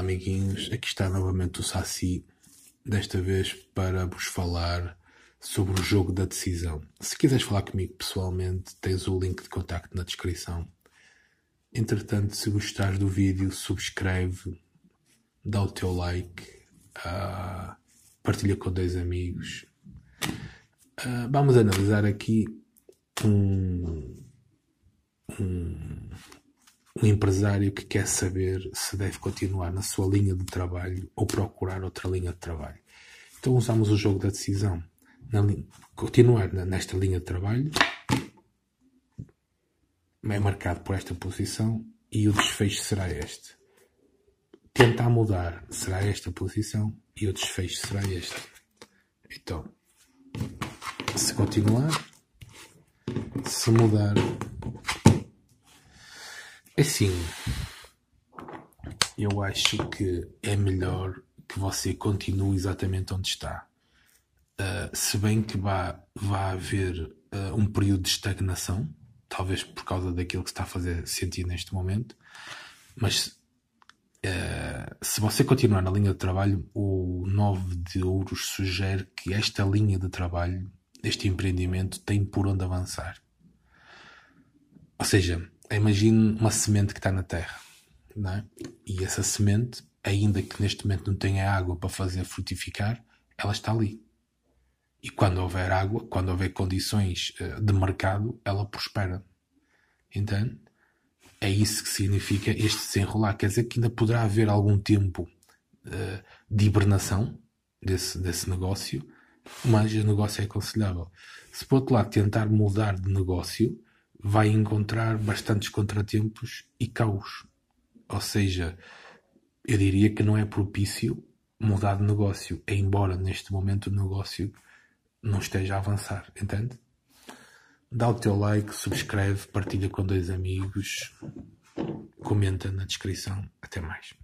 Amiguinhos. Aqui está novamente o Saci, desta vez para vos falar sobre o jogo da decisão. Se quiseres falar comigo pessoalmente, tens o link de contacto na descrição. Entretanto, se gostares do vídeo, subscreve, dá o teu like, uh, partilha com dois amigos. Uh, vamos analisar aqui um, um um empresário que quer saber se deve continuar na sua linha de trabalho ou procurar outra linha de trabalho. Então usamos o jogo da decisão. continuar nesta linha de trabalho é marcado por esta posição e o desfecho será este. Tentar mudar será esta posição e o desfecho será este. Então, se continuar, se mudar, Assim, eu acho que é melhor que você continue exatamente onde está. Uh, se bem que vá, vá haver uh, um período de estagnação, talvez por causa daquilo que está a fazer sentir neste momento, mas uh, se você continuar na linha de trabalho, o 9 de ouros sugere que esta linha de trabalho, este empreendimento, tem por onde avançar. Ou seja, imagine uma semente que está na terra, não é? E essa semente, ainda que neste momento não tenha água para fazer frutificar, ela está ali. E quando houver água, quando houver condições uh, de mercado, ela prospera. Entende? É isso que significa este desenrolar. Quer dizer que ainda poderá haver algum tempo uh, de hibernação desse, desse negócio, mas o negócio é aconselhável. Se por outro lado tentar mudar de negócio, vai encontrar bastantes contratempos e caos. Ou seja, eu diria que não é propício mudar de negócio, embora neste momento o negócio não esteja a avançar, entende? Dá o teu like, subscreve, partilha com dois amigos, comenta na descrição. Até mais.